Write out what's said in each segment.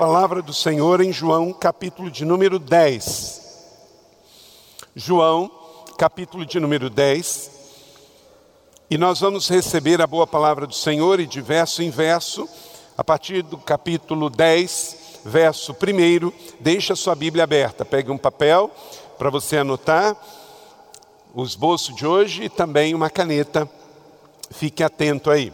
Palavra do Senhor em João, capítulo de número 10. João, capítulo de número 10. E nós vamos receber a boa palavra do Senhor e de verso em verso, a partir do capítulo 10, verso 1. Deixa sua Bíblia aberta, pegue um papel para você anotar o esboço de hoje e também uma caneta. Fique atento aí.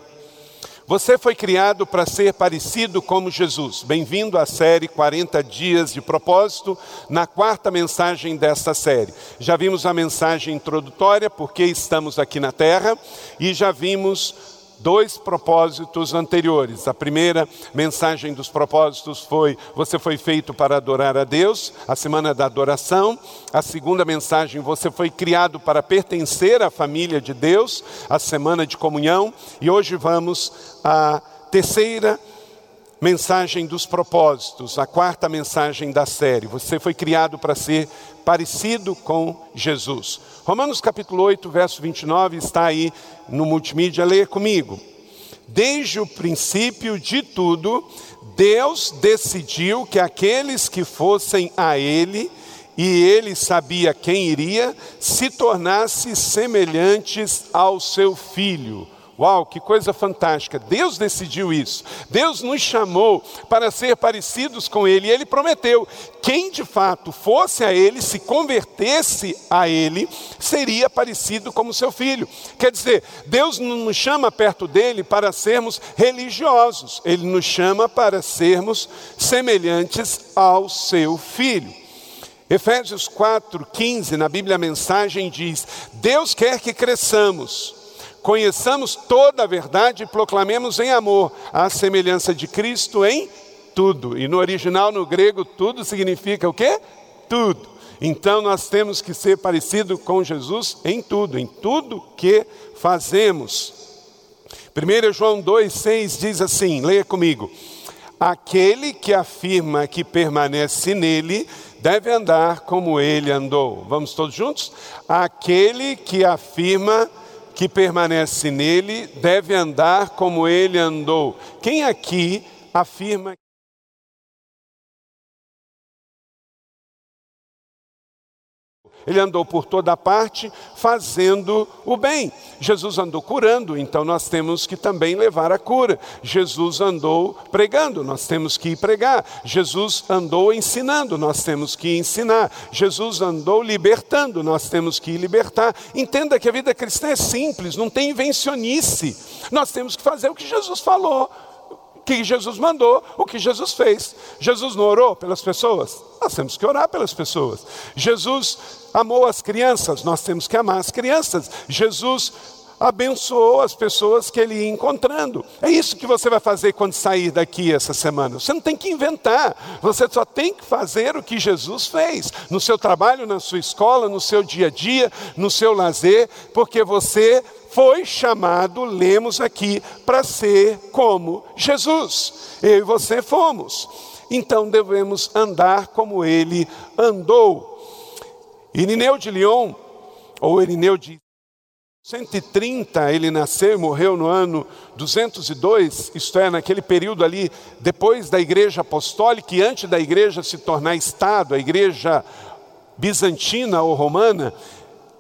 Você foi criado para ser parecido como Jesus. Bem-vindo à série 40 Dias de Propósito, na quarta mensagem desta série. Já vimos a mensagem introdutória, porque estamos aqui na Terra, e já vimos dois propósitos anteriores. A primeira mensagem dos propósitos foi: você foi feito para adorar a Deus, a semana da adoração. A segunda mensagem: você foi criado para pertencer à família de Deus, a semana de comunhão. E hoje vamos à terceira mensagem dos propósitos, a quarta mensagem da série. Você foi criado para ser parecido com Jesus. Romanos capítulo 8, verso 29 está aí no multimídia, leia comigo. Desde o princípio de tudo, Deus decidiu que aqueles que fossem a Ele, e Ele sabia quem iria, se tornassem semelhantes ao seu Filho Uau, que coisa fantástica! Deus decidiu isso. Deus nos chamou para ser parecidos com Ele. E Ele prometeu: quem de fato fosse a Ele, se convertesse a Ele, seria parecido como seu filho. Quer dizer, Deus não nos chama perto dele para sermos religiosos, Ele nos chama para sermos semelhantes ao seu filho. Efésios 4,15, na Bíblia a mensagem diz: Deus quer que cresçamos conheçamos toda a verdade e proclamemos em amor a semelhança de Cristo em tudo. E no original, no grego, tudo significa o quê? Tudo. Então nós temos que ser parecido com Jesus em tudo, em tudo que fazemos. 1 João 2,6 diz assim: leia comigo. Aquele que afirma que permanece nele deve andar como ele andou. Vamos todos juntos? Aquele que afirma que permanece nele deve andar como ele andou. Quem aqui afirma Ele andou por toda parte fazendo o bem. Jesus andou curando, então nós temos que também levar a cura. Jesus andou pregando, nós temos que ir pregar. Jesus andou ensinando, nós temos que ensinar. Jesus andou libertando, nós temos que libertar. Entenda que a vida cristã é simples, não tem invencionice. Nós temos que fazer o que Jesus falou que Jesus mandou, o que Jesus fez. Jesus não orou pelas pessoas? Nós temos que orar pelas pessoas. Jesus amou as crianças, nós temos que amar as crianças. Jesus abençoou as pessoas que ele ia encontrando. É isso que você vai fazer quando sair daqui essa semana. Você não tem que inventar, você só tem que fazer o que Jesus fez no seu trabalho, na sua escola, no seu dia a dia, no seu lazer, porque você foi chamado, lemos aqui, para ser como Jesus. Eu e você fomos. Então devemos andar como ele andou. Irineu de Lyon, ou Irineu de 130, ele nasceu e morreu no ano 202, isto é, naquele período ali, depois da igreja apostólica e antes da igreja se tornar Estado, a igreja bizantina ou romana,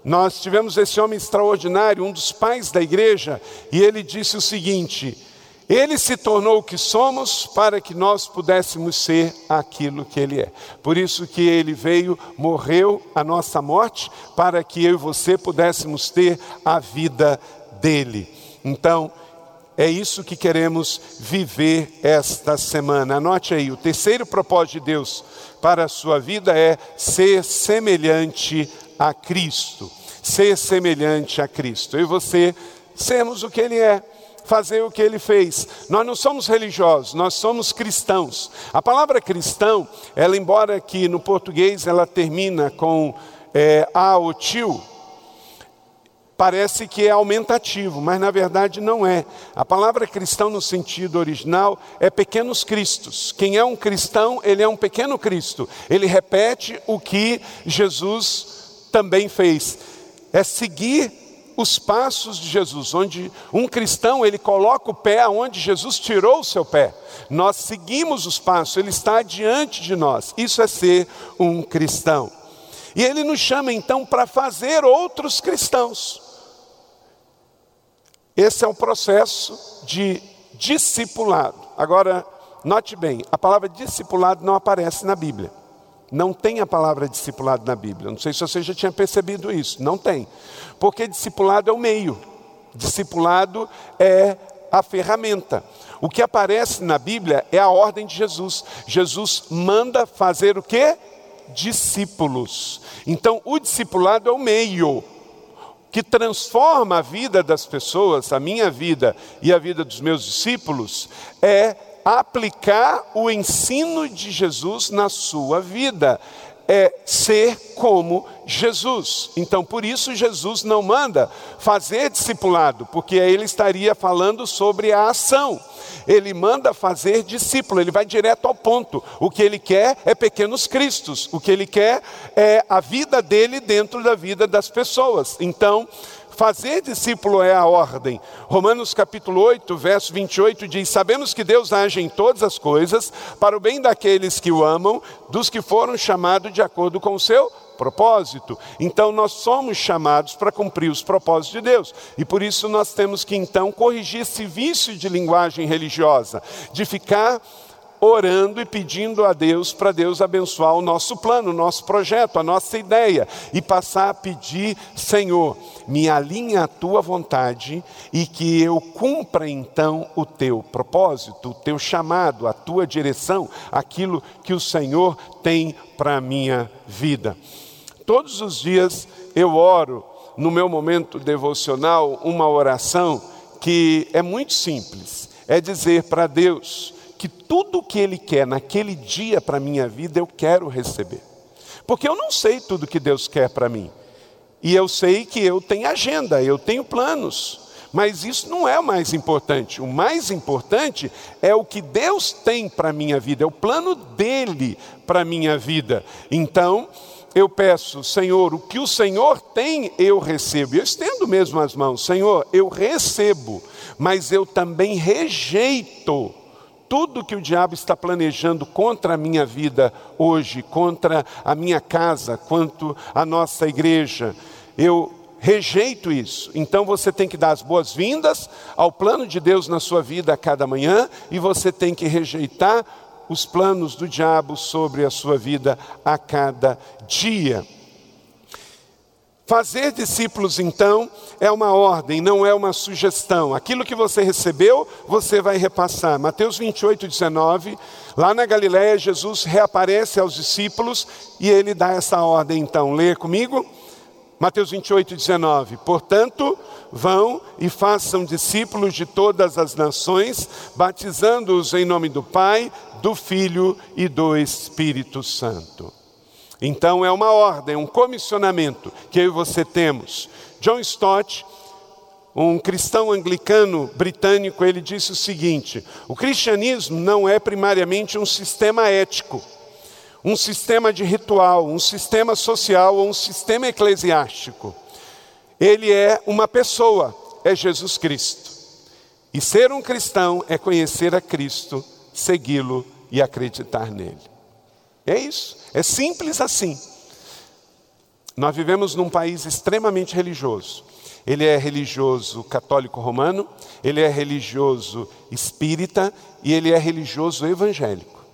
nós tivemos esse homem extraordinário, um dos pais da igreja, e ele disse o seguinte: Ele se tornou o que somos para que nós pudéssemos ser aquilo que Ele é. Por isso que Ele veio, morreu a nossa morte, para que eu e você pudéssemos ter a vida dele. Então, é isso que queremos viver esta semana. Anote aí, o terceiro propósito de Deus para a sua vida é ser semelhante a Cristo, ser semelhante a Cristo. Eu e você sermos o que Ele é, fazer o que ele fez. Nós não somos religiosos, nós somos cristãos. A palavra cristão, ela embora que no português ela termina com é, a ou tio, parece que é aumentativo, mas na verdade não é. A palavra cristão no sentido original é pequenos cristos. Quem é um cristão, ele é um pequeno Cristo. Ele repete o que Jesus também fez. É seguir os passos de Jesus, onde um cristão ele coloca o pé aonde Jesus tirou o seu pé. Nós seguimos os passos, ele está diante de nós. Isso é ser um cristão. E ele nos chama então para fazer outros cristãos. Esse é o processo de discipulado. Agora, note bem, a palavra discipulado não aparece na Bíblia. Não tem a palavra discipulado na Bíblia. Não sei se você já tinha percebido isso. Não tem. Porque discipulado é o meio. Discipulado é a ferramenta. O que aparece na Bíblia é a ordem de Jesus. Jesus manda fazer o quê? Discípulos. Então, o discipulado é o meio que transforma a vida das pessoas, a minha vida e a vida dos meus discípulos, é aplicar o ensino de Jesus na sua vida. É ser como Jesus. Então, por isso, Jesus não manda fazer discipulado, porque aí ele estaria falando sobre a ação ele manda fazer discípulo, ele vai direto ao ponto. O que ele quer é pequenos cristos, o que ele quer é a vida dele dentro da vida das pessoas. Então, fazer discípulo é a ordem. Romanos capítulo 8, verso 28 diz: Sabemos que Deus age em todas as coisas para o bem daqueles que o amam, dos que foram chamados de acordo com o seu propósito. Então nós somos chamados para cumprir os propósitos de Deus. E por isso nós temos que então corrigir esse vício de linguagem religiosa, de ficar orando e pedindo a Deus para Deus abençoar o nosso plano, o nosso projeto, a nossa ideia e passar a pedir, Senhor, me alinha à tua vontade e que eu cumpra então o teu propósito, o teu chamado, a tua direção, aquilo que o Senhor tem para a minha vida. Todos os dias eu oro no meu momento devocional uma oração que é muito simples. É dizer para Deus que tudo o que Ele quer naquele dia para a minha vida eu quero receber. Porque eu não sei tudo que Deus quer para mim. E eu sei que eu tenho agenda, eu tenho planos. Mas isso não é o mais importante. O mais importante é o que Deus tem para a minha vida, é o plano dele para a minha vida. Então, eu peço, Senhor, o que o Senhor tem, eu recebo. Eu estendo mesmo as mãos, Senhor, eu recebo, mas eu também rejeito tudo que o diabo está planejando contra a minha vida hoje, contra a minha casa, quanto a nossa igreja. Eu rejeito isso. Então você tem que dar as boas-vindas ao plano de Deus na sua vida a cada manhã e você tem que rejeitar os planos do diabo sobre a sua vida a cada dia. Fazer discípulos, então, é uma ordem, não é uma sugestão. Aquilo que você recebeu, você vai repassar. Mateus 28, 19, lá na Galiléia, Jesus reaparece aos discípulos e ele dá essa ordem, então. Leia comigo. Mateus 28, 19. Portanto, vão e façam discípulos de todas as nações, batizando-os em nome do Pai, do Filho e do Espírito Santo. Então é uma ordem, um comissionamento que eu e você temos. John Stott, um cristão anglicano britânico, ele disse o seguinte: o cristianismo não é primariamente um sistema ético, um sistema de ritual, um sistema social ou um sistema eclesiástico. Ele é uma pessoa, é Jesus Cristo. E ser um cristão é conhecer a Cristo, segui-lo e acreditar nele. É isso, é simples assim. Nós vivemos num país extremamente religioso. Ele é religioso católico romano, ele é religioso espírita e ele é religioso evangélico.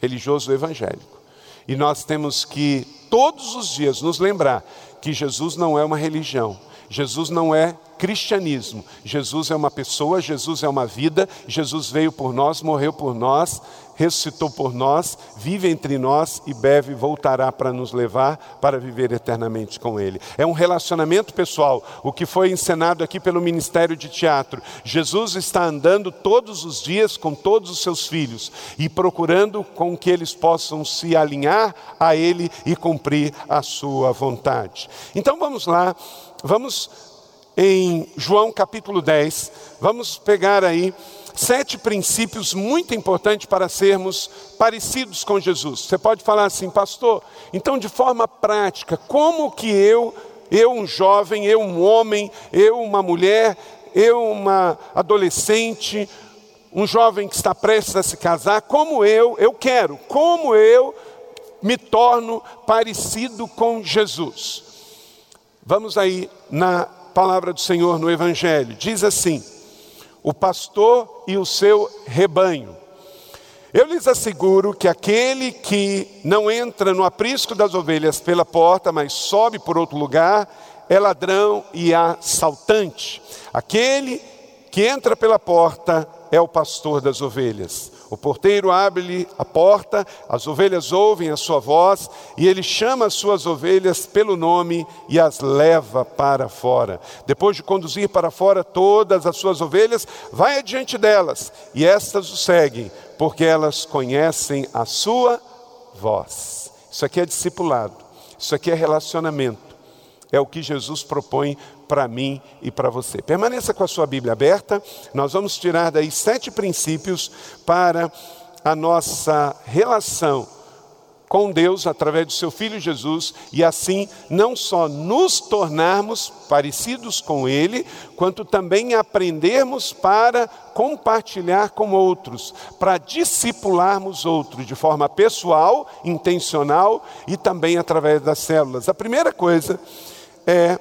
Religioso evangélico. E nós temos que todos os dias nos lembrar que Jesus não é uma religião, Jesus não é cristianismo. Jesus é uma pessoa, Jesus é uma vida, Jesus veio por nós, morreu por nós, ressuscitou por nós, vive entre nós e breve voltará para nos levar para viver eternamente com Ele. É um relacionamento pessoal, o que foi encenado aqui pelo Ministério de Teatro. Jesus está andando todos os dias com todos os seus filhos e procurando com que eles possam se alinhar a Ele e cumprir a sua vontade. Então vamos lá, vamos em João capítulo 10, vamos pegar aí sete princípios muito importantes para sermos parecidos com Jesus. Você pode falar assim, pastor, então de forma prática, como que eu, eu um jovem, eu um homem, eu uma mulher, eu uma adolescente, um jovem que está prestes a se casar, como eu, eu quero, como eu me torno parecido com Jesus. Vamos aí na palavra do Senhor no Evangelho. Diz assim: o pastor e o seu rebanho. Eu lhes asseguro que aquele que não entra no aprisco das ovelhas pela porta, mas sobe por outro lugar, é ladrão e assaltante. Aquele que entra pela porta é o pastor das ovelhas. O porteiro abre-lhe a porta, as ovelhas ouvem a sua voz, e ele chama as suas ovelhas pelo nome e as leva para fora. Depois de conduzir para fora todas as suas ovelhas, vai adiante delas, e estas o seguem, porque elas conhecem a sua voz. Isso aqui é discipulado, isso aqui é relacionamento. É o que Jesus propõe para mim e para você. Permaneça com a sua Bíblia aberta, nós vamos tirar daí sete princípios para a nossa relação com Deus através do seu Filho Jesus e assim não só nos tornarmos parecidos com Ele, quanto também aprendermos para compartilhar com outros, para discipularmos outros de forma pessoal, intencional e também através das células. A primeira coisa é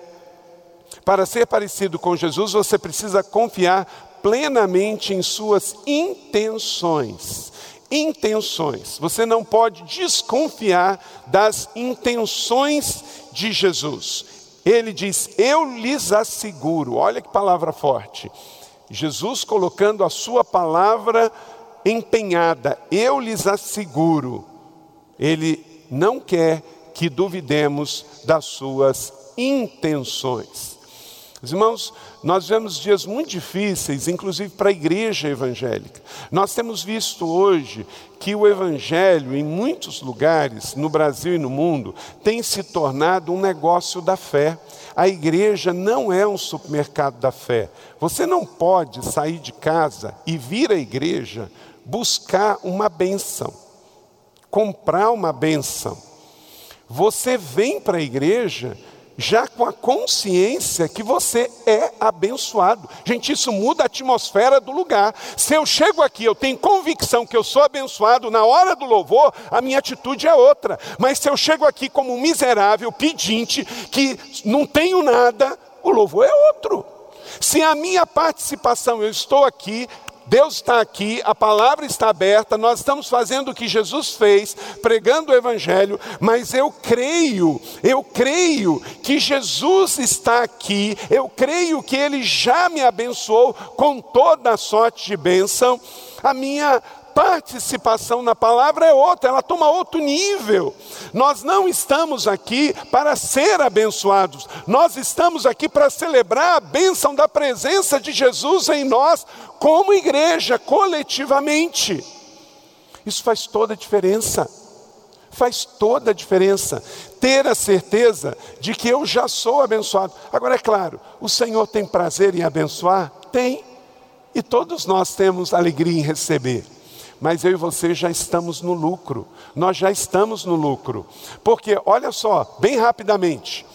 para ser parecido com Jesus, você precisa confiar plenamente em suas intenções. Intenções. Você não pode desconfiar das intenções de Jesus. Ele diz: Eu lhes asseguro. Olha que palavra forte. Jesus colocando a sua palavra empenhada. Eu lhes asseguro. Ele não quer que duvidemos das suas intenções. Os irmãos, nós vemos dias muito difíceis, inclusive para a igreja evangélica. Nós temos visto hoje que o evangelho, em muitos lugares, no Brasil e no mundo, tem se tornado um negócio da fé. A igreja não é um supermercado da fé. Você não pode sair de casa e vir à igreja buscar uma benção, comprar uma benção. Você vem para a igreja já com a consciência que você é abençoado. Gente, isso muda a atmosfera do lugar. Se eu chego aqui, eu tenho convicção que eu sou abençoado, na hora do louvor, a minha atitude é outra. Mas se eu chego aqui como um miserável, pedinte, que não tenho nada, o louvor é outro. Se a minha participação, eu estou aqui Deus está aqui, a palavra está aberta, nós estamos fazendo o que Jesus fez, pregando o Evangelho, mas eu creio, eu creio que Jesus está aqui, eu creio que Ele já me abençoou com toda a sorte de bênção. A minha participação na palavra é outra, ela toma outro nível. Nós não estamos aqui para ser abençoados, nós estamos aqui para celebrar a bênção da presença de Jesus em nós, como igreja, coletivamente. Isso faz toda a diferença. Faz toda a diferença ter a certeza de que eu já sou abençoado. Agora, é claro, o Senhor tem prazer em abençoar? Tem. E todos nós temos alegria em receber mas eu e você já estamos no lucro. Nós já estamos no lucro. Porque, olha só, bem rapidamente,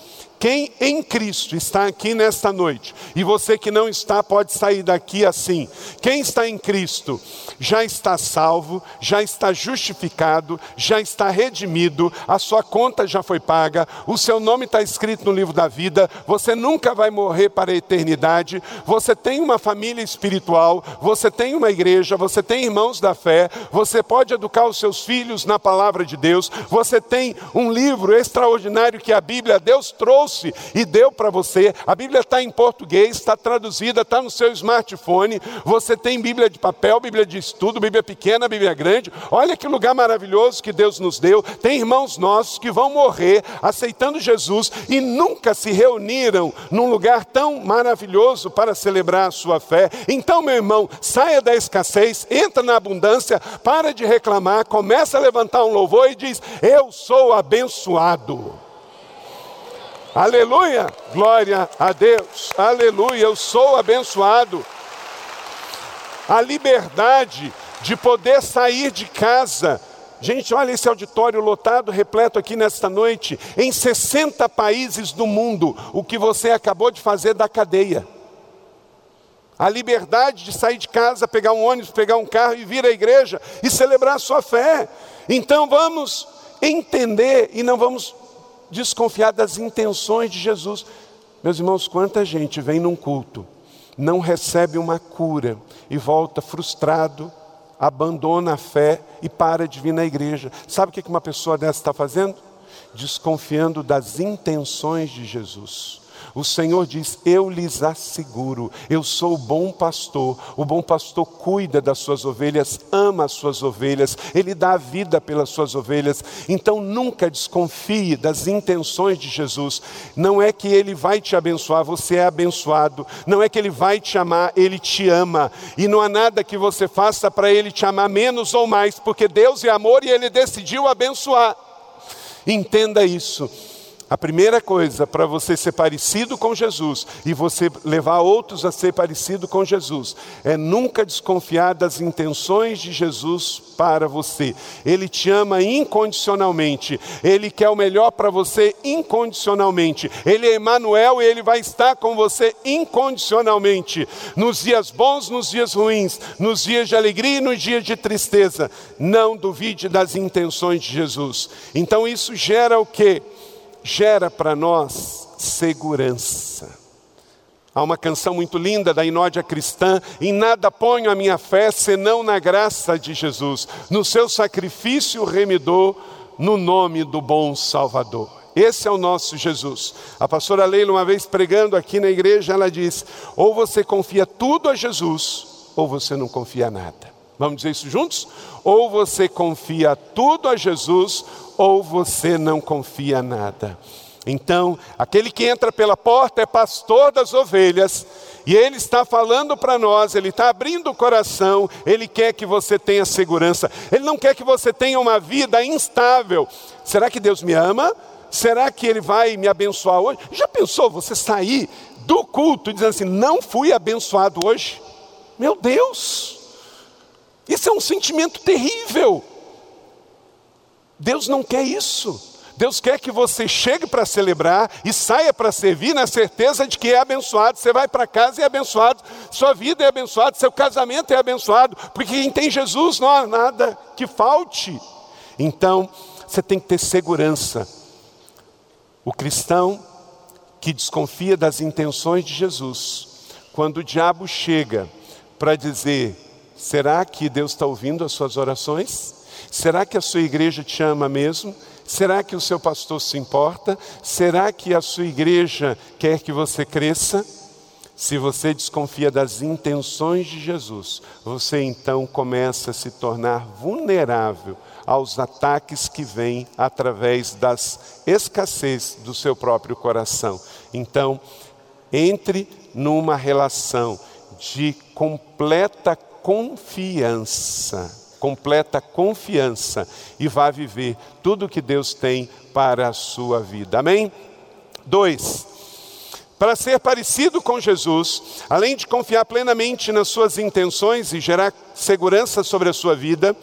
quem em Cristo está aqui nesta noite, e você que não está, pode sair daqui assim. Quem está em Cristo já está salvo, já está justificado, já está redimido, a sua conta já foi paga, o seu nome está escrito no livro da vida, você nunca vai morrer para a eternidade, você tem uma família espiritual, você tem uma igreja, você tem irmãos da fé, você pode educar os seus filhos na palavra de Deus, você tem um livro extraordinário que a Bíblia, Deus trouxe trouxe e deu para você. A Bíblia está em português, está traduzida, está no seu smartphone. Você tem Bíblia de papel, Bíblia de estudo, Bíblia pequena, Bíblia grande. Olha que lugar maravilhoso que Deus nos deu. Tem irmãos nossos que vão morrer aceitando Jesus e nunca se reuniram num lugar tão maravilhoso para celebrar a sua fé. Então, meu irmão, saia da escassez, entra na abundância, para de reclamar, começa a levantar um louvor e diz: Eu sou abençoado. Aleluia, glória a Deus, aleluia, eu sou abençoado. A liberdade de poder sair de casa. Gente, olha esse auditório lotado, repleto aqui nesta noite, em 60 países do mundo, o que você acabou de fazer da cadeia. A liberdade de sair de casa, pegar um ônibus, pegar um carro e vir à igreja e celebrar a sua fé. Então vamos entender e não vamos desconfiar das intenções de Jesus. Meus irmãos, quanta gente vem num culto, não recebe uma cura e volta frustrado, abandona a fé e para de vir na igreja. Sabe o que uma pessoa dessa está fazendo? Desconfiando das intenções de Jesus. O Senhor diz: Eu lhes asseguro, eu sou o bom pastor. O bom pastor cuida das suas ovelhas, ama as suas ovelhas, ele dá a vida pelas suas ovelhas. Então nunca desconfie das intenções de Jesus. Não é que ele vai te abençoar, você é abençoado. Não é que ele vai te amar, ele te ama. E não há nada que você faça para ele te amar menos ou mais, porque Deus é amor e ele decidiu abençoar. Entenda isso. A primeira coisa para você ser parecido com Jesus e você levar outros a ser parecido com Jesus é nunca desconfiar das intenções de Jesus para você. Ele te ama incondicionalmente, ele quer o melhor para você incondicionalmente. Ele é Emmanuel e ele vai estar com você incondicionalmente, nos dias bons, nos dias ruins, nos dias de alegria e nos dias de tristeza. Não duvide das intenções de Jesus. Então isso gera o que? Gera para nós segurança. Há uma canção muito linda da Inódia Cristã, em nada ponho a minha fé senão na graça de Jesus, no seu sacrifício remidor, no nome do bom Salvador. Esse é o nosso Jesus. A pastora Leila, uma vez pregando aqui na igreja, ela diz: ou você confia tudo a Jesus, ou você não confia nada. Vamos dizer isso juntos? Ou você confia tudo a Jesus, ou você não confia nada. Então, aquele que entra pela porta é pastor das ovelhas, e ele está falando para nós, ele está abrindo o coração, ele quer que você tenha segurança, ele não quer que você tenha uma vida instável. Será que Deus me ama? Será que ele vai me abençoar hoje? Já pensou você sair do culto dizendo assim: não fui abençoado hoje? Meu Deus, isso é um sentimento terrível. Deus não quer isso. Deus quer que você chegue para celebrar e saia para servir na certeza de que é abençoado. Você vai para casa e é abençoado, sua vida é abençoada, seu casamento é abençoado, porque quem tem Jesus não há nada que falte. Então, você tem que ter segurança. O cristão que desconfia das intenções de Jesus, quando o diabo chega para dizer: será que Deus está ouvindo as suas orações? Será que a sua igreja te ama mesmo? Será que o seu pastor se importa? Será que a sua igreja quer que você cresça? Se você desconfia das intenções de Jesus, você então começa a se tornar vulnerável aos ataques que vêm através das escassez do seu próprio coração. Então, entre numa relação de completa confiança completa confiança e vá viver tudo que Deus tem para a sua vida. Amém? Dois, para ser parecido com Jesus, além de confiar plenamente nas suas intenções e gerar segurança sobre a sua vida,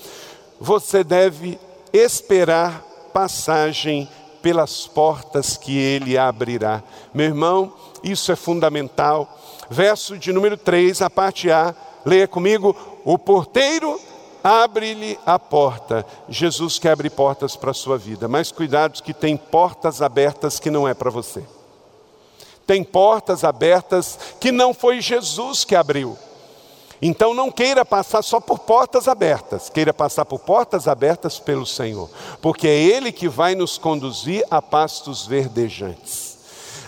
você deve esperar passagem pelas portas que ele abrirá. Meu irmão, isso é fundamental. Verso de número 3, a parte A, leia comigo: o porteiro abre-lhe a porta. Jesus quer abrir portas para a sua vida, mas cuidado que tem portas abertas que não é para você. Tem portas abertas que não foi Jesus que abriu. Então não queira passar só por portas abertas, queira passar por portas abertas pelo Senhor, porque é Ele que vai nos conduzir a pastos verdejantes.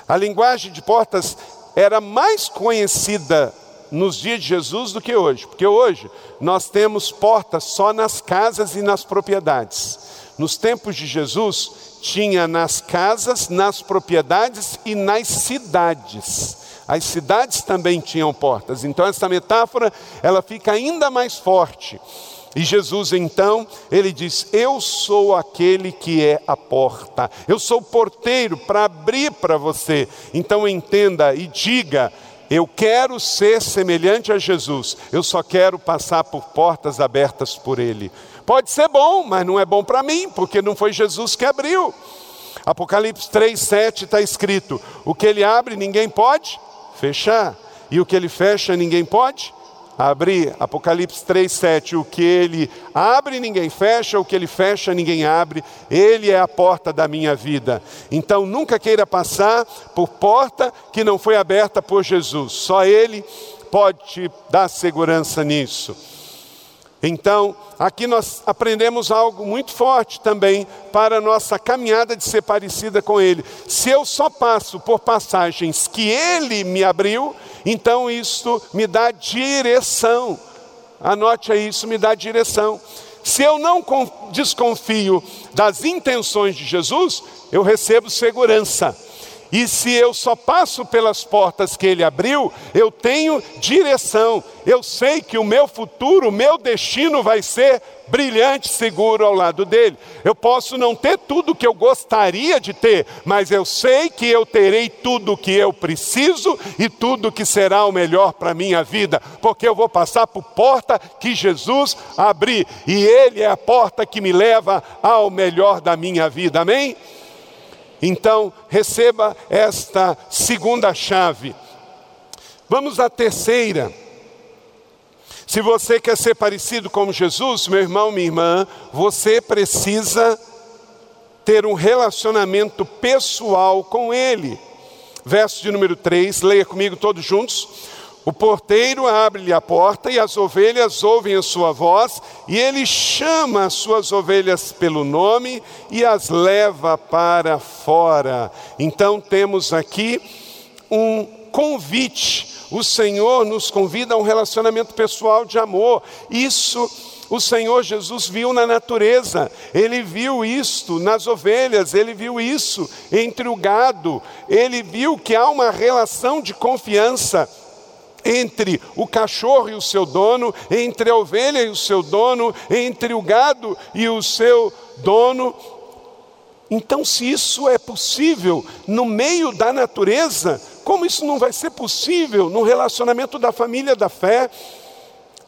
A linguagem de portas era mais conhecida nos dias de Jesus do que hoje, porque hoje nós temos portas só nas casas e nas propriedades. Nos tempos de Jesus, tinha nas casas, nas propriedades e nas cidades. As cidades também tinham portas. Então essa metáfora, ela fica ainda mais forte. E Jesus então, ele diz: Eu sou aquele que é a porta, eu sou o porteiro para abrir para você. Então entenda e diga: Eu quero ser semelhante a Jesus, eu só quero passar por portas abertas por Ele. Pode ser bom, mas não é bom para mim, porque não foi Jesus que abriu. Apocalipse 3, 7 está escrito: O que ele abre, ninguém pode fechar, e o que ele fecha, ninguém pode abrir. Apocalipse 3, 7. O que ele abre, ninguém fecha, o que ele fecha, ninguém abre. Ele é a porta da minha vida. Então nunca queira passar por porta que não foi aberta por Jesus. Só Ele pode te dar segurança nisso. Então, aqui nós aprendemos algo muito forte também para a nossa caminhada de ser parecida com Ele. Se eu só passo por passagens que Ele me abriu, então isso me dá direção. Anote aí, isso me dá direção. Se eu não desconfio das intenções de Jesus, eu recebo segurança. E se eu só passo pelas portas que ele abriu, eu tenho direção. Eu sei que o meu futuro, o meu destino vai ser brilhante, seguro ao lado dele. Eu posso não ter tudo que eu gostaria de ter, mas eu sei que eu terei tudo o que eu preciso e tudo que será o melhor para a minha vida, porque eu vou passar por porta que Jesus abriu, e ele é a porta que me leva ao melhor da minha vida. Amém? Então, receba esta segunda chave. Vamos à terceira. Se você quer ser parecido com Jesus, meu irmão, minha irmã, você precisa ter um relacionamento pessoal com Ele. Verso de número 3, leia comigo todos juntos. O porteiro abre-lhe a porta e as ovelhas ouvem a sua voz, e ele chama as suas ovelhas pelo nome e as leva para fora. Então temos aqui um convite. O Senhor nos convida a um relacionamento pessoal de amor. Isso o Senhor Jesus viu na natureza, ele viu isto nas ovelhas, ele viu isso entre o gado, ele viu que há uma relação de confiança entre o cachorro e o seu dono, entre a ovelha e o seu dono, entre o gado e o seu dono. Então, se isso é possível no meio da natureza, como isso não vai ser possível no relacionamento da família da fé?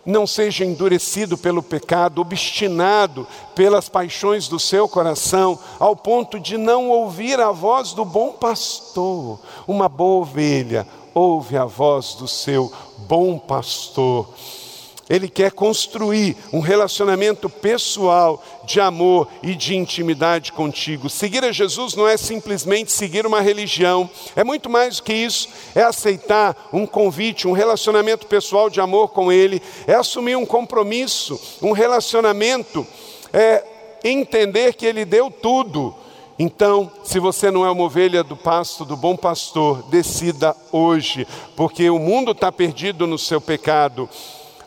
Não seja endurecido pelo pecado, obstinado pelas paixões do seu coração, ao ponto de não ouvir a voz do bom pastor, uma boa ovelha, ouve a voz do seu bom pastor. Ele quer construir um relacionamento pessoal de amor e de intimidade contigo. Seguir a Jesus não é simplesmente seguir uma religião, é muito mais do que isso. É aceitar um convite, um relacionamento pessoal de amor com Ele, é assumir um compromisso, um relacionamento, é entender que Ele deu tudo então, se você não é uma ovelha do pasto do bom pastor, decida hoje, porque o mundo está perdido no seu pecado.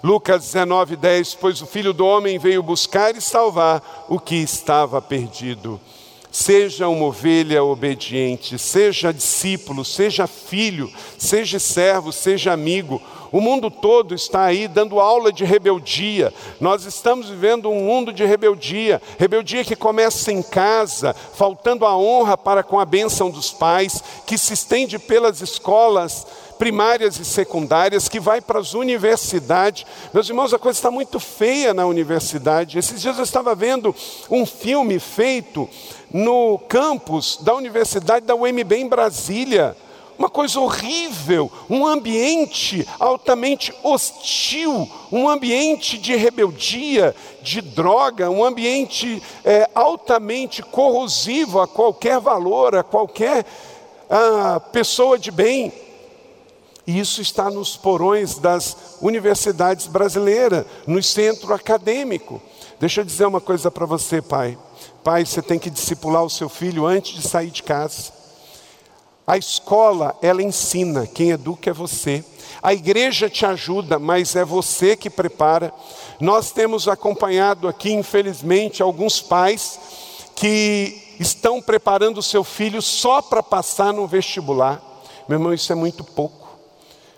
Lucas 19, 10: Pois o filho do homem veio buscar e salvar o que estava perdido. Seja uma ovelha obediente, seja discípulo, seja filho, seja servo, seja amigo. O mundo todo está aí dando aula de rebeldia. Nós estamos vivendo um mundo de rebeldia, rebeldia que começa em casa, faltando a honra para com a bênção dos pais, que se estende pelas escolas primárias e secundárias, que vai para as universidades. Meus irmãos, a coisa está muito feia na universidade. Esses dias eu estava vendo um filme feito no campus da Universidade da UMB em Brasília uma coisa horrível, um ambiente altamente hostil, um ambiente de rebeldia, de droga, um ambiente é, altamente corrosivo a qualquer valor, a qualquer a pessoa de bem. E isso está nos porões das universidades brasileiras, no centro acadêmico. Deixa eu dizer uma coisa para você, pai. Pai, você tem que discipular o seu filho antes de sair de casa. A escola, ela ensina, quem educa é você. A igreja te ajuda, mas é você que prepara. Nós temos acompanhado aqui, infelizmente, alguns pais que estão preparando o seu filho só para passar no vestibular. Meu irmão, isso é muito pouco.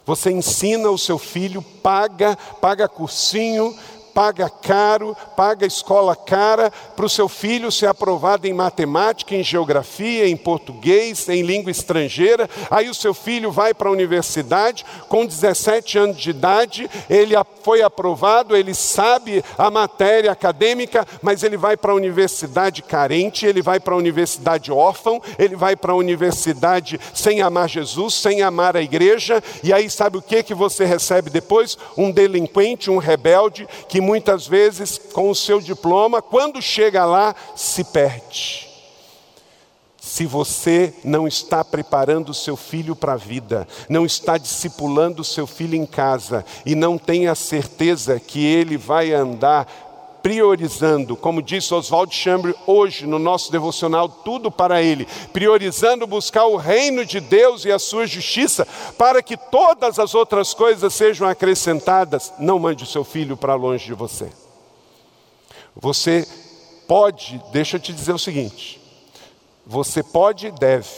Você ensina o seu filho, paga, paga cursinho, paga caro, paga escola cara para o seu filho ser aprovado em matemática, em geografia, em português, em língua estrangeira. Aí o seu filho vai para a universidade, com 17 anos de idade, ele foi aprovado, ele sabe a matéria acadêmica, mas ele vai para a universidade carente, ele vai para a universidade órfão, ele vai para a universidade sem amar Jesus, sem amar a igreja, e aí sabe o que que você recebe depois? Um delinquente, um rebelde que que muitas vezes, com o seu diploma, quando chega lá, se perde. Se você não está preparando o seu filho para a vida, não está discipulando o seu filho em casa e não tem a certeza que ele vai andar priorizando, como disse Oswald Chambre hoje no nosso devocional, tudo para ele, priorizando buscar o reino de Deus e a sua justiça, para que todas as outras coisas sejam acrescentadas. Não mande o seu filho para longe de você. Você pode, deixa eu te dizer o seguinte: você pode e deve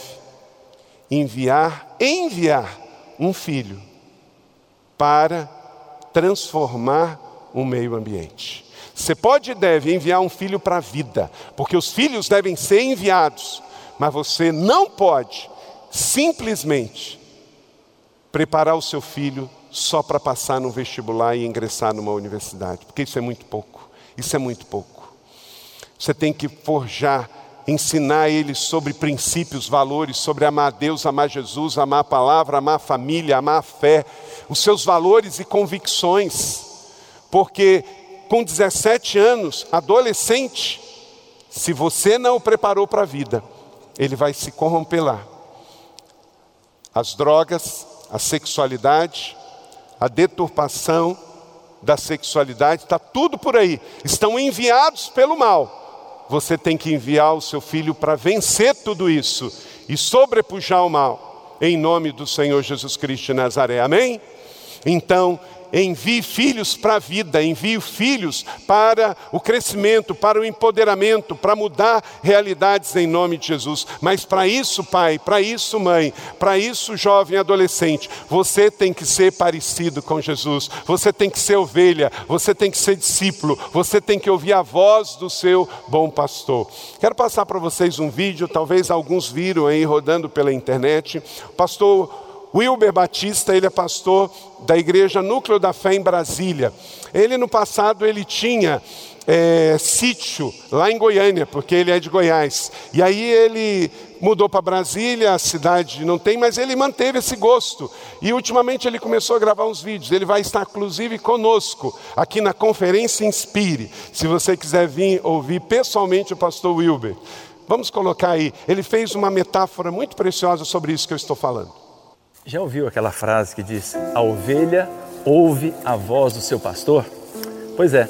enviar, enviar um filho para transformar o meio ambiente. Você pode e deve enviar um filho para a vida, porque os filhos devem ser enviados, mas você não pode simplesmente preparar o seu filho só para passar no vestibular e ingressar numa universidade, porque isso é muito pouco. Isso é muito pouco. Você tem que forjar, ensinar ele sobre princípios, valores, sobre amar a Deus, amar Jesus, amar a palavra, amar a família, amar a fé, os seus valores e convicções, porque com 17 anos, adolescente, se você não o preparou para a vida, ele vai se corromper lá. As drogas, a sexualidade, a deturpação da sexualidade, está tudo por aí. Estão enviados pelo mal. Você tem que enviar o seu filho para vencer tudo isso e sobrepujar o mal, em nome do Senhor Jesus Cristo de Nazaré. Amém? Então, envie filhos para a vida, envie filhos para o crescimento, para o empoderamento, para mudar realidades em nome de Jesus. Mas para isso, pai, para isso, mãe, para isso, jovem adolescente, você tem que ser parecido com Jesus, você tem que ser ovelha, você tem que ser discípulo, você tem que ouvir a voz do seu bom pastor. Quero passar para vocês um vídeo, talvez alguns viram aí rodando pela internet. Pastor Wilber Batista, ele é pastor da igreja Núcleo da Fé em Brasília. Ele no passado ele tinha é, sítio lá em Goiânia, porque ele é de Goiás. E aí ele mudou para Brasília, a cidade não tem, mas ele manteve esse gosto. E ultimamente ele começou a gravar uns vídeos. Ele vai estar inclusive conosco aqui na conferência Inspire. Se você quiser vir ouvir pessoalmente o pastor Wilber. Vamos colocar aí. Ele fez uma metáfora muito preciosa sobre isso que eu estou falando. Já ouviu aquela frase que diz: A ovelha ouve a voz do seu pastor? Pois é,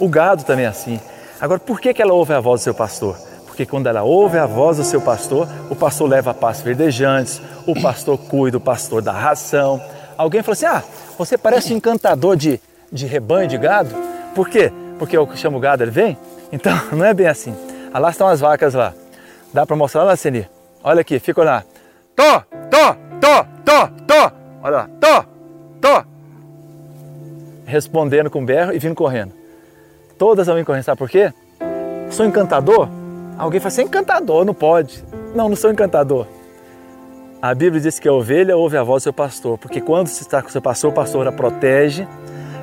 o gado também é assim. Agora, por que, ela ouve a voz do seu pastor? Porque quando ela ouve a voz do seu pastor, o pastor leva a pastos verdejantes, o pastor cuida, o pastor da ração. Alguém falou assim: Ah, você parece um encantador de, de rebanho de gado. Por quê? Porque eu chamo o gado, ele vem? Então, não é bem assim. Ah, lá estão as vacas lá. Dá para mostrar lá, Senir? Olha aqui, fica lá. Tô, tô, tô, tô, tô. Olha lá, tô, tô. Respondendo com berro e vindo correndo. Todas vão correndo, sabe por quê? Sou encantador? Alguém fala assim, encantador, não pode. Não, não sou encantador. A Bíblia diz que a ovelha ouve a voz do seu pastor, porque quando você está com o seu pastor, o pastor a protege.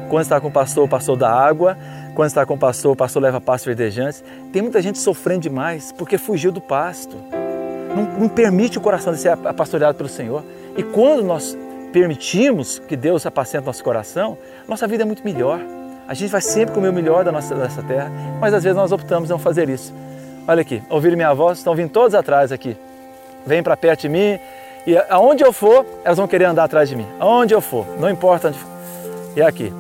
Quando está com o pastor, o pastor dá água. Quando está com o pastor, o pastor leva pastos verdejantes. Tem muita gente sofrendo demais porque fugiu do pasto não, não permite o coração de ser pastoreado pelo Senhor. E quando nós permitimos que Deus apacente nosso coração, nossa vida é muito melhor. A gente vai sempre comer o melhor da nossa dessa terra, mas às vezes nós optamos não fazer isso. Olha aqui, ouviram minha voz? Estão vindo todos atrás aqui. Vem para perto de mim e aonde eu for, elas vão querer andar atrás de mim. Aonde eu for, não importa onde for. E aqui,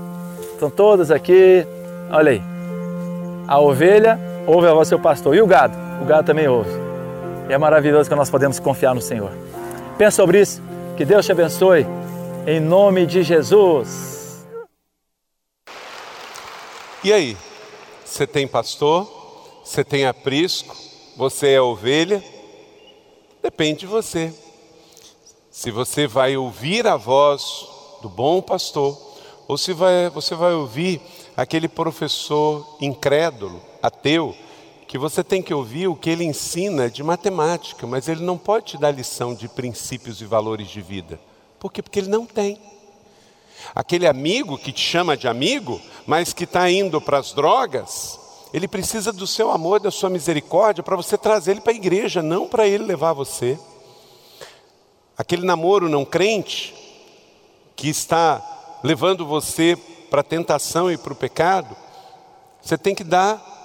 estão todas aqui. Olha aí. A ovelha ouve a voz do seu pastor. E o gado? O gado também ouve. E é maravilhoso que nós podemos confiar no Senhor. Pensa sobre isso. Que Deus te abençoe. Em nome de Jesus. E aí? Você tem pastor? Você tem aprisco? Você é ovelha? Depende de você. Se você vai ouvir a voz do bom pastor, ou se vai, você vai ouvir aquele professor incrédulo, ateu, que você tem que ouvir o que ele ensina de matemática, mas ele não pode te dar lição de princípios e valores de vida. Por quê? Porque ele não tem. Aquele amigo que te chama de amigo, mas que está indo para as drogas, ele precisa do seu amor, da sua misericórdia para você trazer ele para a igreja, não para ele levar você. Aquele namoro não crente, que está levando você para a tentação e para o pecado, você tem que dar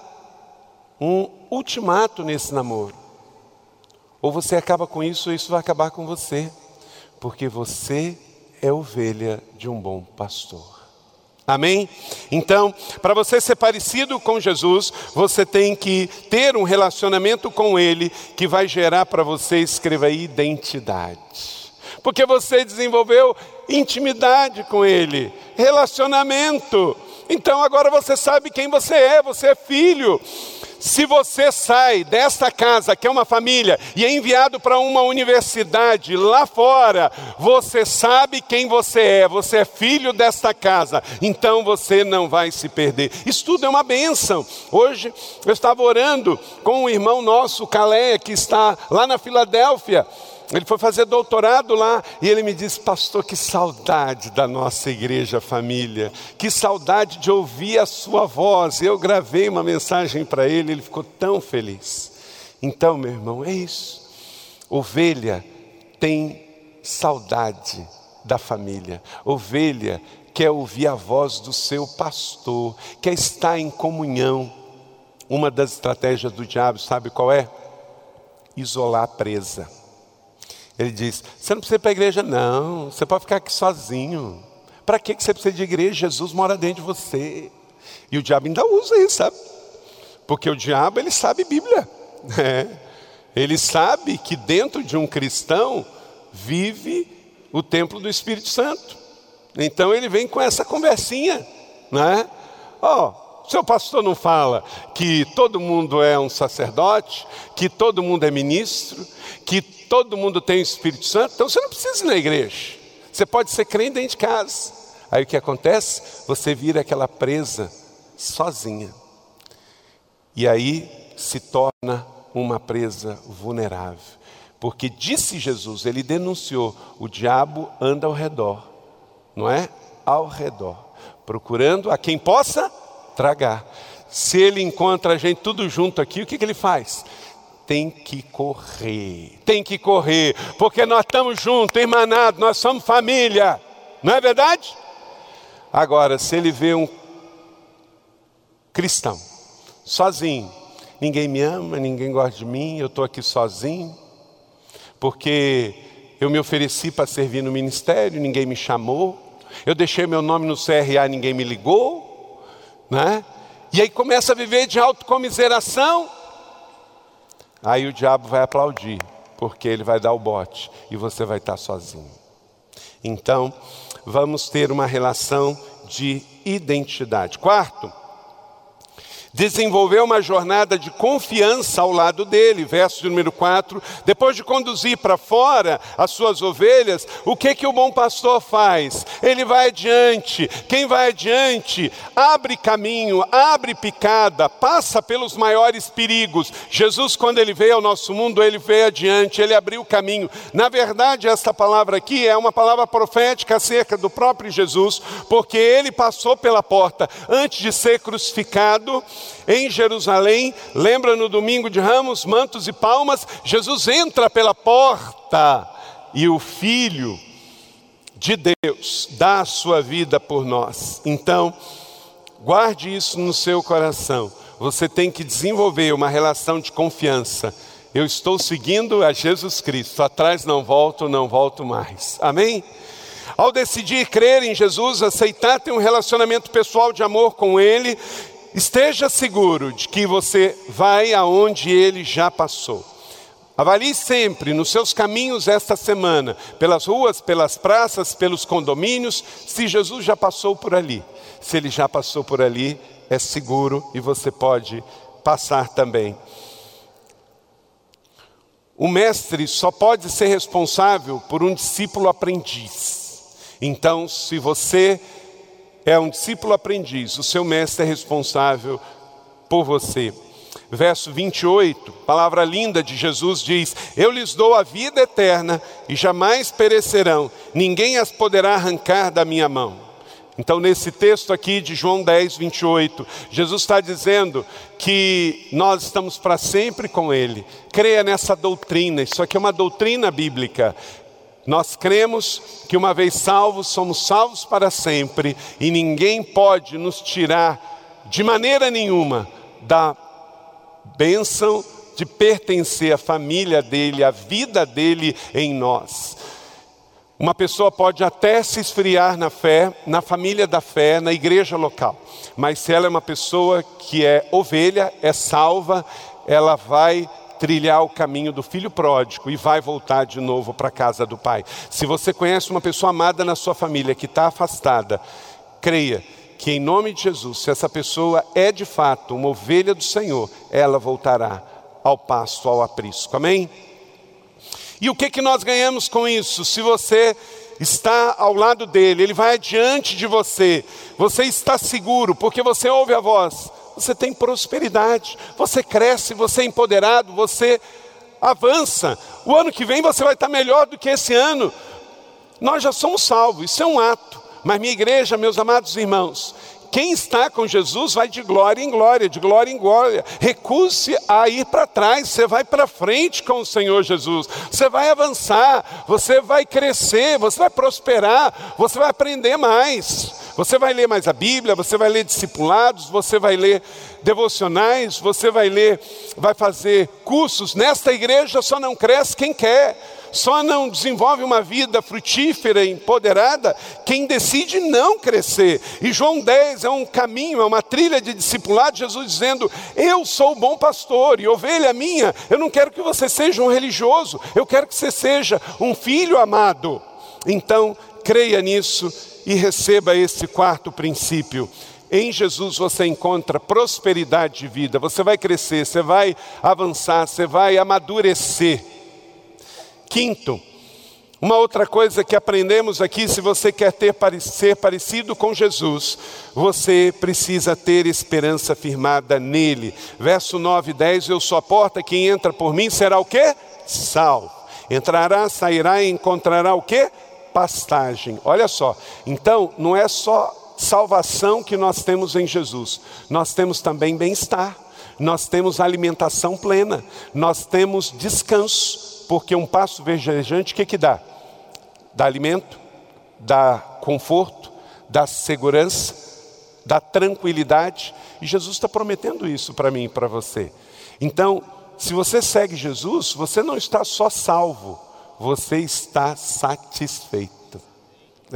um ultimato nesse namoro. Ou você acaba com isso, ou isso vai acabar com você, porque você é ovelha de um bom pastor. Amém? Então, para você ser parecido com Jesus, você tem que ter um relacionamento com Ele que vai gerar para você, escreva aí, identidade. Porque você desenvolveu intimidade com Ele, relacionamento. Então agora você sabe quem você é, você é filho. Se você sai desta casa, que é uma família, e é enviado para uma universidade lá fora, você sabe quem você é, você é filho desta casa, então você não vai se perder. Isso tudo é uma bênção. Hoje eu estava orando com um irmão nosso, Calé, que está lá na Filadélfia. Ele foi fazer doutorado lá e ele me disse, pastor, que saudade da nossa igreja família, que saudade de ouvir a sua voz. Eu gravei uma mensagem para ele, ele ficou tão feliz. Então, meu irmão, é isso. Ovelha tem saudade da família. Ovelha quer ouvir a voz do seu pastor, quer estar em comunhão. Uma das estratégias do diabo, sabe qual é? Isolar a presa. Ele diz: Você não precisa ir para a igreja, não. Você pode ficar aqui sozinho. Para que você precisa de igreja? Jesus mora dentro de você. E o diabo ainda usa isso, sabe? Porque o diabo, ele sabe Bíblia. É. Ele sabe que dentro de um cristão vive o templo do Espírito Santo. Então ele vem com essa conversinha, né? Ó, oh, seu pastor não fala que todo mundo é um sacerdote, que todo mundo é ministro, que todo mundo tem o Espírito Santo, então você não precisa ir na igreja. Você pode ser crente dentro de casa. Aí o que acontece? Você vira aquela presa sozinha. E aí se torna uma presa vulnerável. Porque disse Jesus, ele denunciou: o diabo anda ao redor, não é? Ao redor, procurando a quem possa tragar. Se ele encontra a gente tudo junto aqui, o que, que ele faz? Tem que correr, tem que correr, porque nós estamos juntos, irmanados, nós somos família, não é verdade? Agora, se ele vê um cristão, sozinho, ninguém me ama, ninguém gosta de mim, eu estou aqui sozinho, porque eu me ofereci para servir no ministério, ninguém me chamou, eu deixei meu nome no CRA, ninguém me ligou, né? E aí começa a viver de autocomiseração, Aí o diabo vai aplaudir, porque ele vai dar o bote e você vai estar sozinho. Então, vamos ter uma relação de identidade. Quarto, desenvolveu uma jornada de confiança ao lado dele, verso de número 4. Depois de conduzir para fora as suas ovelhas, o que que o bom pastor faz? Ele vai adiante. Quem vai adiante abre caminho, abre picada, passa pelos maiores perigos. Jesus, quando ele veio ao nosso mundo, ele veio adiante, ele abriu o caminho. Na verdade, esta palavra aqui é uma palavra profética acerca do próprio Jesus, porque ele passou pela porta antes de ser crucificado em Jerusalém, lembra no domingo de ramos, mantos e palmas, Jesus entra pela porta e o Filho de Deus dá a sua vida por nós. Então, guarde isso no seu coração. Você tem que desenvolver uma relação de confiança. Eu estou seguindo a Jesus Cristo, atrás não volto, não volto mais. Amém? Ao decidir crer em Jesus, aceitar ter um relacionamento pessoal de amor com Ele, Esteja seguro de que você vai aonde ele já passou. Avalie sempre nos seus caminhos esta semana, pelas ruas, pelas praças, pelos condomínios, se Jesus já passou por ali. Se ele já passou por ali, é seguro e você pode passar também. O mestre só pode ser responsável por um discípulo aprendiz. Então, se você é um discípulo aprendiz, o seu mestre é responsável por você. Verso 28, palavra linda de Jesus diz: Eu lhes dou a vida eterna e jamais perecerão, ninguém as poderá arrancar da minha mão. Então, nesse texto aqui de João 10, 28, Jesus está dizendo que nós estamos para sempre com Ele. Creia nessa doutrina, isso aqui é uma doutrina bíblica. Nós cremos que uma vez salvos, somos salvos para sempre e ninguém pode nos tirar de maneira nenhuma da bênção de pertencer à família dele, à vida dele em nós. Uma pessoa pode até se esfriar na fé, na família da fé, na igreja local, mas se ela é uma pessoa que é ovelha, é salva, ela vai trilhar o caminho do filho pródigo e vai voltar de novo para a casa do pai. Se você conhece uma pessoa amada na sua família que está afastada, creia que em nome de Jesus, se essa pessoa é de fato uma ovelha do Senhor, ela voltará ao pasto, ao aprisco. Amém? E o que, que nós ganhamos com isso? Se você está ao lado dele, ele vai adiante de você, você está seguro, porque você ouve a voz, você tem prosperidade, você cresce, você é empoderado, você avança. O ano que vem você vai estar melhor do que esse ano. Nós já somos salvos, isso é um ato. Mas minha igreja, meus amados irmãos, quem está com Jesus vai de glória em glória, de glória em glória. Recuse a ir para trás, você vai para frente com o Senhor Jesus. Você vai avançar, você vai crescer, você vai prosperar, você vai aprender mais. Você vai ler mais a Bíblia, você vai ler discipulados, você vai ler devocionais, você vai ler, vai fazer cursos. Nesta igreja só não cresce quem quer só não desenvolve uma vida frutífera e empoderada quem decide não crescer. E João 10 é um caminho, é uma trilha de discipulado, Jesus dizendo: Eu sou o bom pastor e ovelha minha, eu não quero que você seja um religioso, eu quero que você seja um filho amado. Então, creia nisso e receba esse quarto princípio. Em Jesus você encontra prosperidade de vida, você vai crescer, você vai avançar, você vai amadurecer. Quinto, uma outra coisa que aprendemos aqui, se você quer ter ser parecido com Jesus, você precisa ter esperança firmada nele. Verso 9 e 10, eu sou a porta, quem entra por mim será o quê? Salvo. Entrará, sairá e encontrará o quê? Pastagem. Olha só, então não é só salvação que nós temos em Jesus, nós temos também bem-estar, nós temos alimentação plena, nós temos descanso porque um passo verdejante, o que, que dá? Dá alimento, dá conforto, dá segurança, dá tranquilidade. E Jesus está prometendo isso para mim e para você. Então, se você segue Jesus, você não está só salvo, você está satisfeito.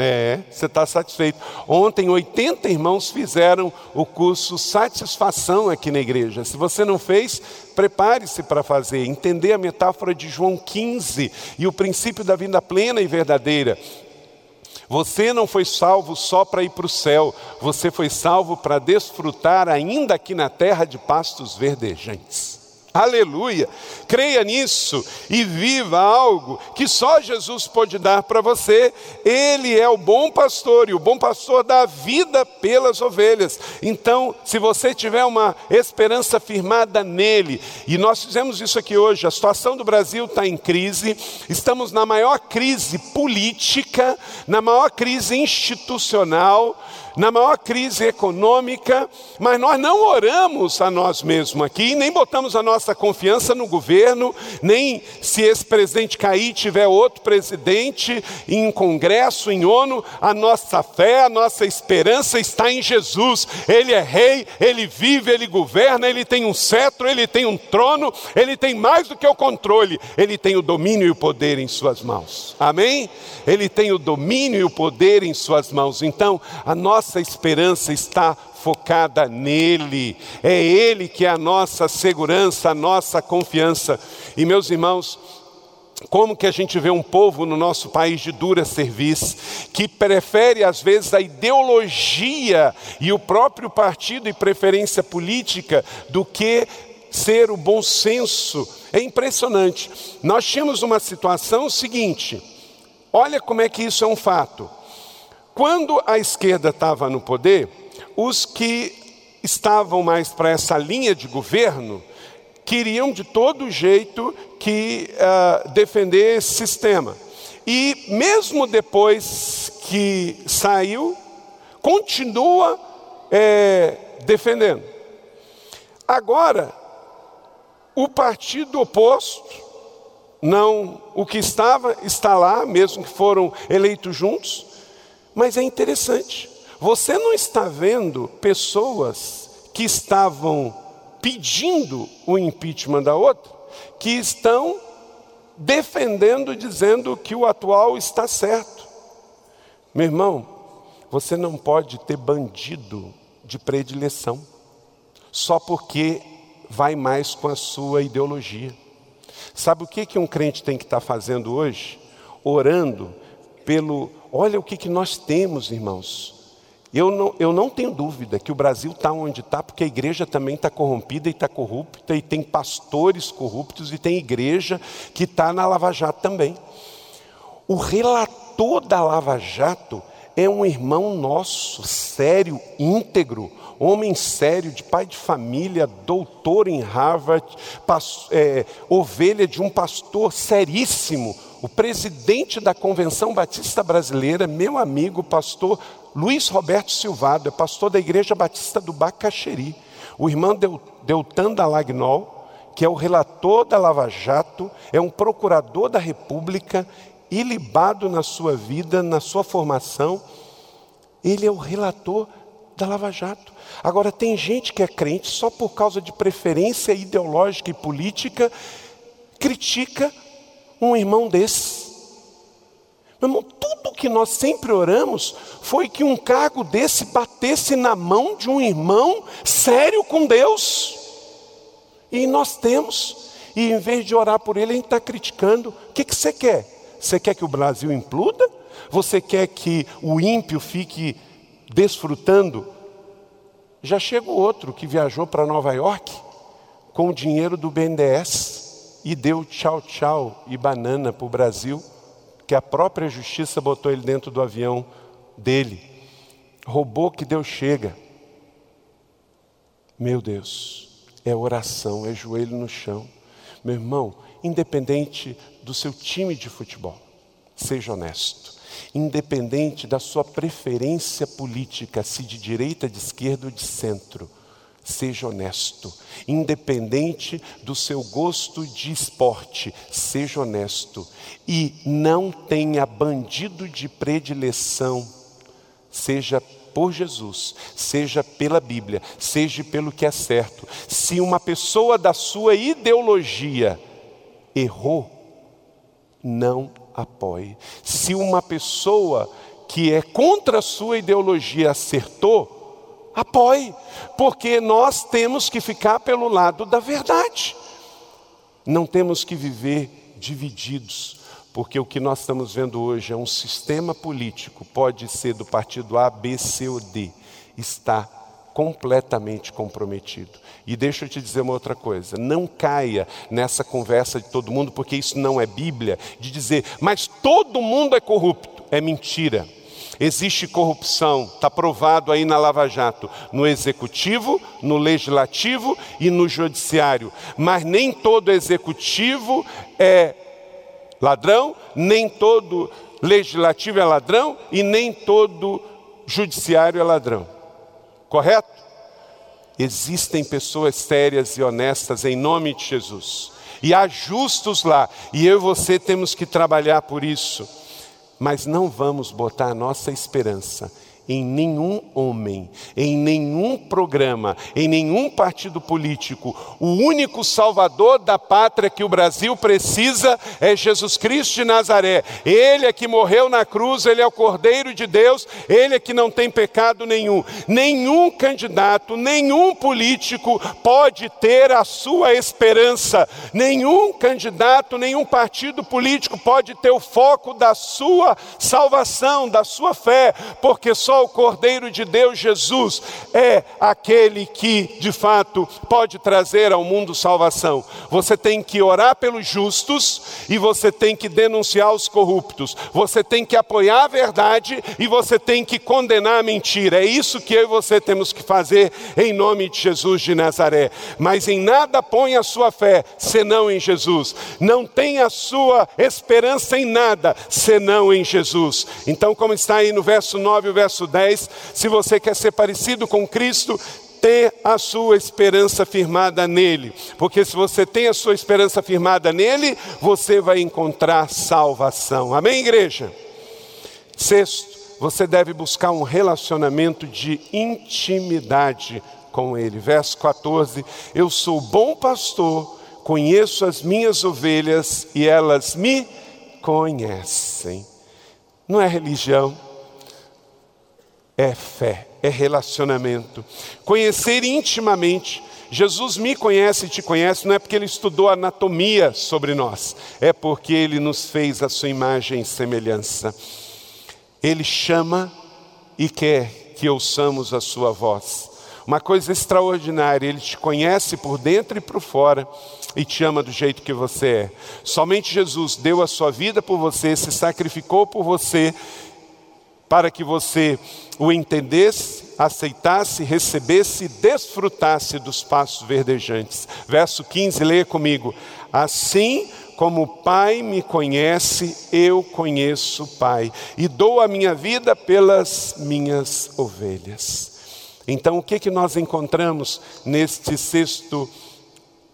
É, você está satisfeito. Ontem, 80 irmãos fizeram o curso Satisfação aqui na igreja. Se você não fez, prepare-se para fazer. Entender a metáfora de João 15 e o princípio da vida plena e verdadeira. Você não foi salvo só para ir para o céu, você foi salvo para desfrutar ainda aqui na terra de pastos verdejantes. Aleluia. Creia nisso e viva algo que só Jesus pode dar para você. Ele é o bom pastor e o bom pastor dá vida pelas ovelhas. Então, se você tiver uma esperança firmada nele, e nós fizemos isso aqui hoje, a situação do Brasil está em crise, estamos na maior crise política, na maior crise institucional na maior crise econômica, mas nós não oramos a nós mesmos aqui, nem botamos a nossa confiança no governo, nem se esse presidente cair tiver outro presidente em congresso, em ONU, a nossa fé, a nossa esperança está em Jesus. Ele é rei, ele vive, ele governa, ele tem um cetro, ele tem um trono, ele tem mais do que o controle, ele tem o domínio e o poder em suas mãos. Amém? Ele tem o domínio e o poder em suas mãos. Então, a nossa nossa esperança está focada nele. É ele que é a nossa segurança, a nossa confiança. E meus irmãos, como que a gente vê um povo no nosso país de dura serviço, que prefere às vezes a ideologia e o próprio partido e preferência política do que ser o bom senso. É impressionante. Nós tínhamos uma situação seguinte: olha como é que isso é um fato. Quando a esquerda estava no poder, os que estavam mais para essa linha de governo queriam de todo jeito que uh, defender esse sistema. E mesmo depois que saiu, continua é, defendendo. Agora, o partido oposto, não o que estava, está lá, mesmo que foram eleitos juntos, mas é interessante. Você não está vendo pessoas que estavam pedindo o impeachment da outra, que estão defendendo, dizendo que o atual está certo. Meu irmão, você não pode ter bandido de predileção, só porque vai mais com a sua ideologia. Sabe o que, que um crente tem que estar fazendo hoje? Orando pelo. Olha o que, que nós temos, irmãos. Eu não, eu não tenho dúvida que o Brasil está onde está, porque a igreja também está corrompida e está corrupta, e tem pastores corruptos, e tem igreja que está na Lava Jato também. O relator da Lava Jato é um irmão nosso, sério, íntegro, homem sério, de pai de família, doutor em Harvard, é, ovelha de um pastor seríssimo, o presidente da Convenção Batista Brasileira, meu amigo, pastor Luiz Roberto Silvado, é pastor da Igreja Batista do Bacaxeri. O irmão Deltan Dalagnol, que é o relator da Lava Jato, é um procurador da República, ilibado na sua vida, na sua formação. Ele é o relator da Lava Jato. Agora, tem gente que é crente só por causa de preferência ideológica e política, critica um irmão desse. Meu irmão, tudo que nós sempre oramos foi que um cargo desse batesse na mão de um irmão sério com Deus. E nós temos, e em vez de orar por ele, a gente está criticando. O que, que você quer? Você quer que o Brasil impluda? Você quer que o ímpio fique desfrutando? Já chegou outro que viajou para Nova York com o dinheiro do BNDES e deu tchau, tchau e banana para o Brasil que a própria justiça botou ele dentro do avião dele. Roubou que Deus chega. Meu Deus, é oração, é joelho no chão. Meu irmão, independente do seu time de futebol, seja honesto. Independente da sua preferência política, se de direita, de esquerda ou de centro, seja honesto. Independente do seu gosto de esporte, seja honesto. E não tenha bandido de predileção, seja por Jesus, seja pela Bíblia, seja pelo que é certo. Se uma pessoa da sua ideologia errou, não apoie. Se uma pessoa que é contra a sua ideologia acertou, Apoie, porque nós temos que ficar pelo lado da verdade. Não temos que viver divididos, porque o que nós estamos vendo hoje é um sistema político, pode ser do partido A, B, C ou D, está completamente comprometido. E deixa eu te dizer uma outra coisa: não caia nessa conversa de todo mundo, porque isso não é Bíblia, de dizer, mas todo mundo é corrupto. É mentira. Existe corrupção, está provado aí na Lava Jato, no executivo, no legislativo e no judiciário. Mas nem todo executivo é ladrão, nem todo legislativo é ladrão e nem todo judiciário é ladrão. Correto? Existem pessoas sérias e honestas em nome de Jesus. E há justos lá, e eu e você temos que trabalhar por isso mas não vamos botar a nossa esperança em nenhum homem, em nenhum programa, em nenhum partido político. O único salvador da pátria que o Brasil precisa é Jesus Cristo de Nazaré. Ele é que morreu na cruz, ele é o Cordeiro de Deus, ele é que não tem pecado nenhum. Nenhum candidato, nenhum político pode ter a sua esperança. Nenhum candidato, nenhum partido político pode ter o foco da sua salvação, da sua fé, porque só o Cordeiro de Deus, Jesus, é aquele que, de fato, pode trazer ao mundo salvação. Você tem que orar pelos justos e você tem que denunciar os corruptos. Você tem que apoiar a verdade e você tem que condenar a mentira. É isso que eu e você temos que fazer em nome de Jesus de Nazaré. Mas em nada põe a sua fé senão em Jesus. Não tem a sua esperança em nada senão em Jesus. Então, como está aí no verso 9 e o verso 10, se você quer ser parecido com Cristo, ter a sua esperança firmada nele, porque se você tem a sua esperança firmada nele, você vai encontrar salvação. Amém, igreja? Sexto, você deve buscar um relacionamento de intimidade com ele. Verso 14: Eu sou bom pastor, conheço as minhas ovelhas e elas me conhecem. Não é religião, é fé, é relacionamento. Conhecer intimamente. Jesus me conhece e te conhece, não é porque ele estudou anatomia sobre nós, é porque ele nos fez a sua imagem e semelhança. Ele chama e quer que ouçamos a sua voz. Uma coisa extraordinária, ele te conhece por dentro e por fora e te ama do jeito que você é. Somente Jesus deu a sua vida por você, se sacrificou por você para que você o entendesse, aceitasse, recebesse e desfrutasse dos passos verdejantes. Verso 15, leia comigo. Assim como o Pai me conhece, eu conheço o Pai, e dou a minha vida pelas minhas ovelhas. Então, o que, que nós encontramos neste sexto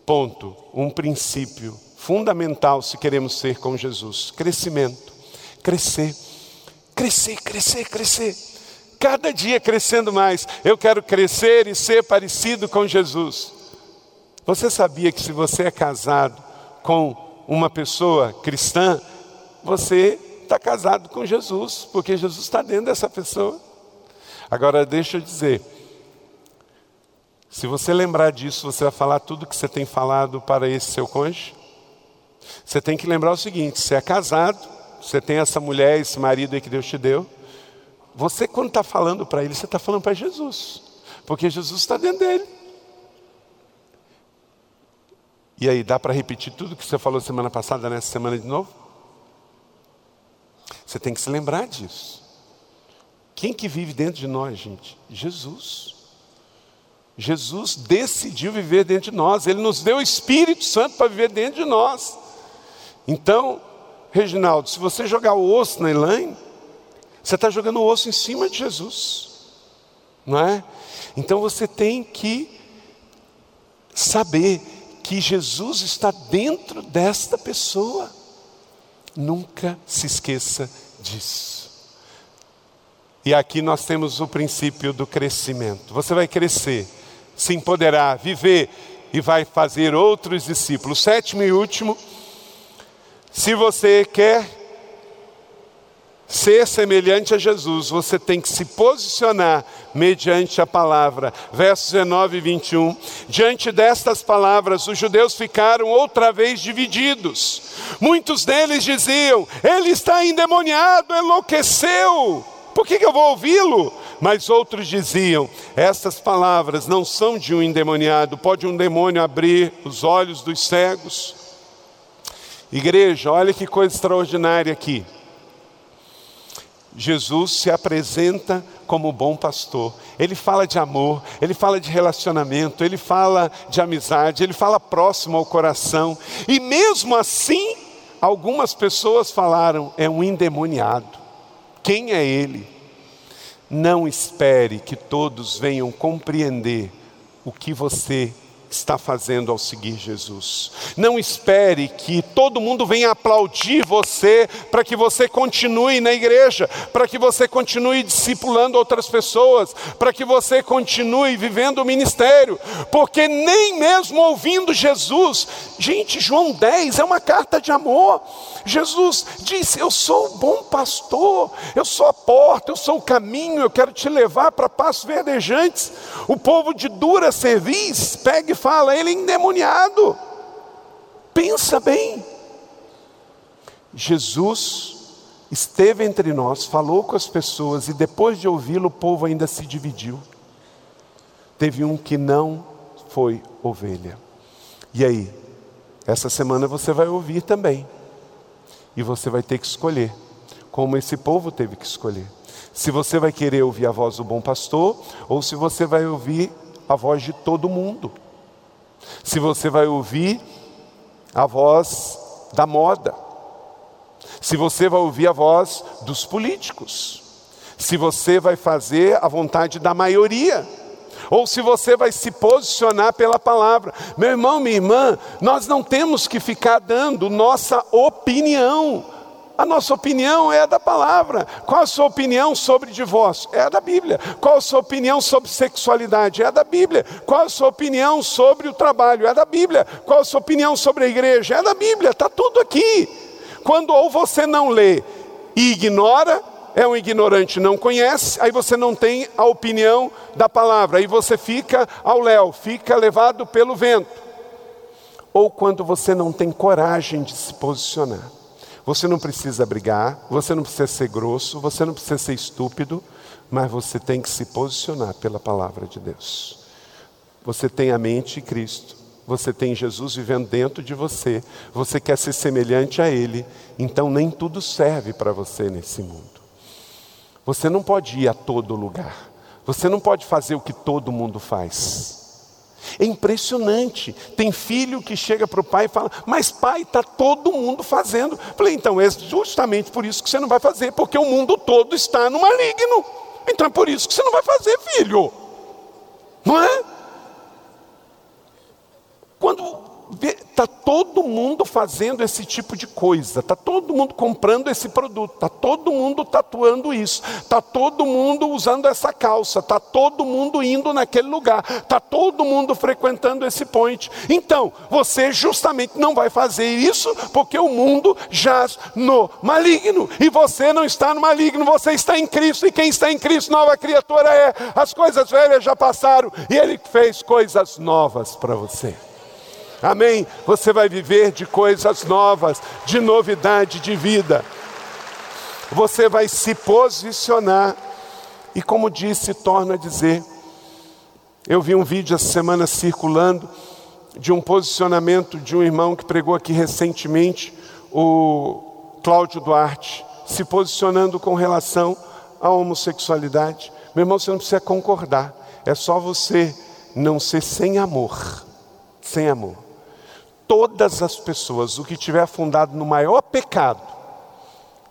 ponto? Um princípio fundamental se queremos ser com Jesus: crescimento, crescer Crescer, crescer, crescer. Cada dia crescendo mais. Eu quero crescer e ser parecido com Jesus. Você sabia que se você é casado com uma pessoa cristã, você está casado com Jesus, porque Jesus está dentro dessa pessoa. Agora, deixa eu dizer, se você lembrar disso, você vai falar tudo que você tem falado para esse seu cônjuge. Você tem que lembrar o seguinte: você é casado, você tem essa mulher, esse marido aí que Deus te deu. Você, quando está falando para ele, você está falando para Jesus, porque Jesus está dentro dele. E aí, dá para repetir tudo que você falou semana passada, nessa semana de novo? Você tem que se lembrar disso. Quem que vive dentro de nós, gente? Jesus. Jesus decidiu viver dentro de nós, Ele nos deu o Espírito Santo para viver dentro de nós. Então, Reginaldo, se você jogar o osso na Elaine, você está jogando o osso em cima de Jesus, não é? Então você tem que saber que Jesus está dentro desta pessoa. Nunca se esqueça disso. E aqui nós temos o princípio do crescimento. Você vai crescer, se empoderar, viver e vai fazer outros discípulos. Sétimo e último se você quer ser semelhante a Jesus, você tem que se posicionar mediante a palavra. Versos 19 e 21. Diante destas palavras, os judeus ficaram outra vez divididos. Muitos deles diziam: Ele está endemoniado, enlouqueceu. Por que, que eu vou ouvi-lo? Mas outros diziam: Estas palavras não são de um endemoniado. Pode um demônio abrir os olhos dos cegos? Igreja, olha que coisa extraordinária aqui. Jesus se apresenta como bom pastor. Ele fala de amor, ele fala de relacionamento, ele fala de amizade, ele fala próximo ao coração. E mesmo assim, algumas pessoas falaram: é um endemoniado. Quem é ele? Não espere que todos venham compreender o que você está fazendo ao seguir Jesus. Não espere que todo mundo venha aplaudir você para que você continue na igreja, para que você continue discipulando outras pessoas, para que você continue vivendo o ministério, porque nem mesmo ouvindo Jesus, gente, João 10 é uma carta de amor. Jesus disse: Eu sou o bom pastor, eu sou a porta, eu sou o caminho, eu quero te levar para passos verdejantes. O povo de dura cerviz pega e fala, ele é endemoniado. Pensa bem. Jesus esteve entre nós, falou com as pessoas e depois de ouvi-lo, o povo ainda se dividiu. Teve um que não foi ovelha. E aí? Essa semana você vai ouvir também. E você vai ter que escolher, como esse povo teve que escolher. Se você vai querer ouvir a voz do bom pastor, ou se você vai ouvir a voz de todo mundo. Se você vai ouvir a voz da moda. Se você vai ouvir a voz dos políticos. Se você vai fazer a vontade da maioria ou se você vai se posicionar pela palavra. Meu irmão, minha irmã, nós não temos que ficar dando nossa opinião. A nossa opinião é a da palavra. Qual a sua opinião sobre divórcio? É a da Bíblia. Qual a sua opinião sobre sexualidade? É a da Bíblia. Qual a sua opinião sobre o trabalho? É da Bíblia. Qual a sua opinião sobre a igreja? É da Bíblia. Está tudo aqui. Quando ou você não lê e ignora, é um ignorante, não conhece, aí você não tem a opinião da palavra, aí você fica ao léu, fica levado pelo vento. Ou quando você não tem coragem de se posicionar. Você não precisa brigar, você não precisa ser grosso, você não precisa ser estúpido, mas você tem que se posicionar pela palavra de Deus. Você tem a mente de Cristo, você tem Jesus vivendo dentro de você, você quer ser semelhante a Ele, então nem tudo serve para você nesse mundo. Você não pode ir a todo lugar. Você não pode fazer o que todo mundo faz. É impressionante. Tem filho que chega para o pai e fala: Mas pai, está todo mundo fazendo. Falei: Então é justamente por isso que você não vai fazer, porque o mundo todo está no maligno. Então é por isso que você não vai fazer, filho. Não é? Quando Está todo mundo fazendo esse tipo de coisa, está todo mundo comprando esse produto, está todo mundo tatuando isso, está todo mundo usando essa calça, está todo mundo indo naquele lugar, está todo mundo frequentando esse point. Então, você justamente não vai fazer isso porque o mundo jaz no maligno e você não está no maligno, você está em Cristo e quem está em Cristo, nova criatura é. As coisas velhas já passaram e Ele fez coisas novas para você. Amém? Você vai viver de coisas novas, de novidade de vida. Você vai se posicionar. E como disse, torna a dizer. Eu vi um vídeo essa semana circulando de um posicionamento de um irmão que pregou aqui recentemente, o Cláudio Duarte, se posicionando com relação à homossexualidade. Meu irmão, você não precisa concordar, é só você não ser sem amor. Sem amor todas as pessoas, o que tiver afundado no maior pecado,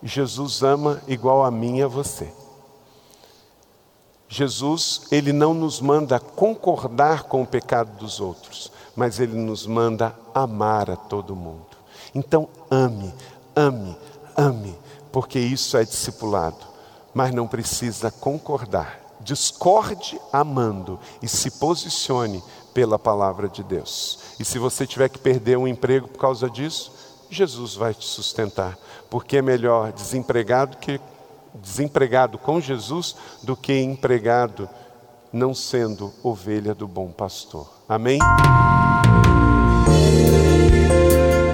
Jesus ama igual a mim e a você. Jesus, ele não nos manda concordar com o pecado dos outros, mas ele nos manda amar a todo mundo. Então, ame, ame, ame, porque isso é discipulado, mas não precisa concordar. Discorde amando e se posicione pela palavra de Deus. E se você tiver que perder um emprego por causa disso, Jesus vai te sustentar, porque é melhor desempregado que desempregado com Jesus do que empregado não sendo ovelha do bom pastor. Amém.